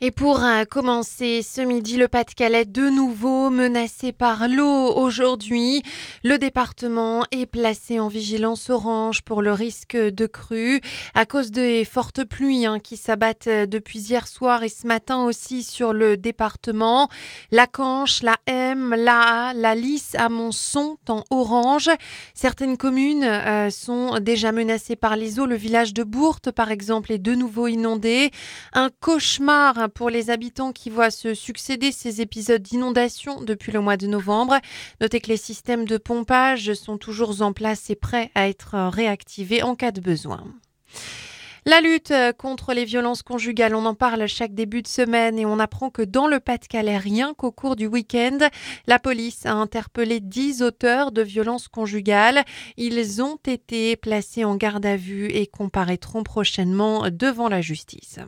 Et pour euh, commencer ce midi, le Pas-de-Calais de nouveau menacé par l'eau aujourd'hui. Le département est placé en vigilance orange pour le risque de crue à cause des fortes pluies hein, qui s'abattent euh, depuis hier soir et ce matin aussi sur le département. La Canche, la M, la A, la Lys à sont en orange. Certaines communes euh, sont déjà menacées par les eaux. Le village de Bourte, par exemple, est de nouveau inondé. Un cauchemar pour les habitants qui voient se succéder ces épisodes d'inondation depuis le mois de novembre. Notez que les systèmes de pompage sont toujours en place et prêts à être réactivés en cas de besoin. La lutte contre les violences conjugales, on en parle chaque début de semaine et on apprend que dans le Pas-de-Calais, rien qu'au cours du week-end, la police a interpellé 10 auteurs de violences conjugales. Ils ont été placés en garde à vue et comparaîtront prochainement devant la justice.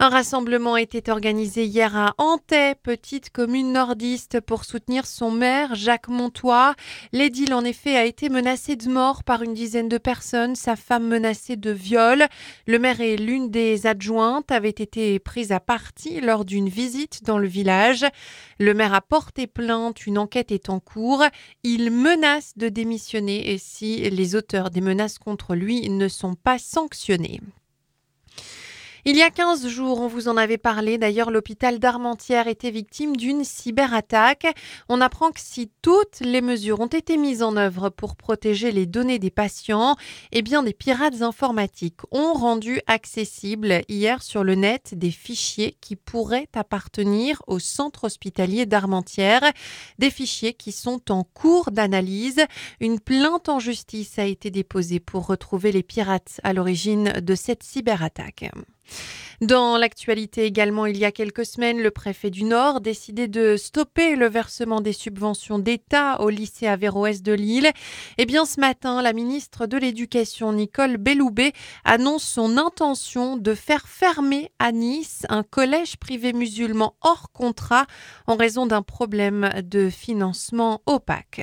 Un rassemblement était organisé hier à Antay, petite commune nordiste, pour soutenir son maire, Jacques Montois. L'édile, en effet, a été menacé de mort par une dizaine de personnes, sa femme menacée de viol. Le maire et l'une des adjointes avaient été prises à partie lors d'une visite dans le village. Le maire a porté plainte, une enquête est en cours. Il menace de démissionner et si les auteurs des menaces contre lui ne sont pas sanctionnés. Il y a 15 jours, on vous en avait parlé, d'ailleurs l'hôpital d'Armentières était victime d'une cyberattaque. On apprend que si toutes les mesures ont été mises en œuvre pour protéger les données des patients, eh bien des pirates informatiques ont rendu accessibles hier sur le net des fichiers qui pourraient appartenir au centre hospitalier d'Armentières, des fichiers qui sont en cours d'analyse. Une plainte en justice a été déposée pour retrouver les pirates à l'origine de cette cyberattaque. Dans l'actualité également, il y a quelques semaines, le préfet du Nord décidait de stopper le versement des subventions d'État au lycée Averroès de Lille. Eh bien, ce matin, la ministre de l'Éducation, Nicole Belloubet, annonce son intention de faire fermer à Nice un collège privé musulman hors contrat en raison d'un problème de financement opaque.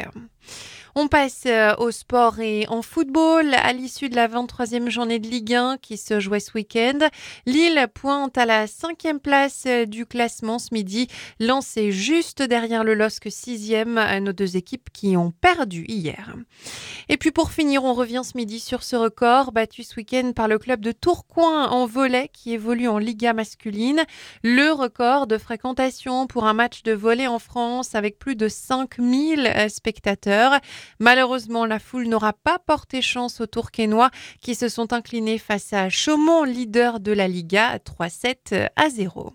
On passe euh, au sport et en football. À l'issue de la 23e journée de Ligue 1 qui se jouait ce week-end, Lille pointe à la cinquième place euh, du classement ce midi, lancé juste derrière le LOSC 6e, nos deux équipes qui ont perdu hier. Et puis pour finir, on revient ce midi sur ce record battu ce week-end par le club de Tourcoing en volet qui évolue en Liga masculine. Le record de fréquentation pour un match de volet en France avec plus de 5000 euh, spectateurs. Malheureusement, la foule n'aura pas porté chance aux Tourquenois qui se sont inclinés face à Chaumont, leader de la Liga, 3-7 à 0.